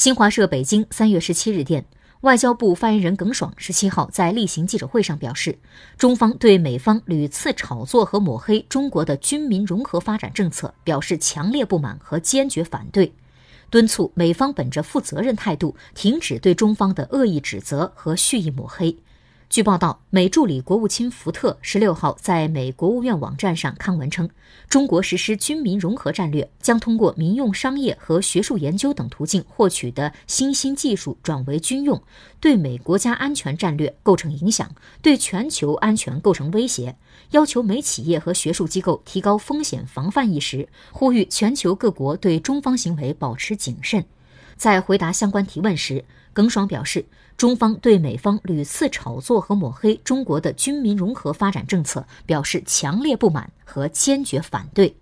新华社北京三月十七日电。外交部发言人耿爽十七号在例行记者会上表示，中方对美方屡次炒作和抹黑中国的军民融合发展政策表示强烈不满和坚决反对，敦促美方本着负责任态度，停止对中方的恶意指责和蓄意抹黑。据报道，美助理国务卿福特十六号在美国务院网站上刊文称，中国实施军民融合战略将通过民用商业和学术研究等途径获取的新兴技术转为军用，对美国家安全战略构成影响，对全球安全构成威胁，要求美企业和学术机构提高风险防范意识，呼吁全球各国对中方行为保持谨慎。在回答相关提问时，耿爽表示。中方对美方屡次炒作和抹黑中国的军民融合发展政策表示强烈不满和坚决反对。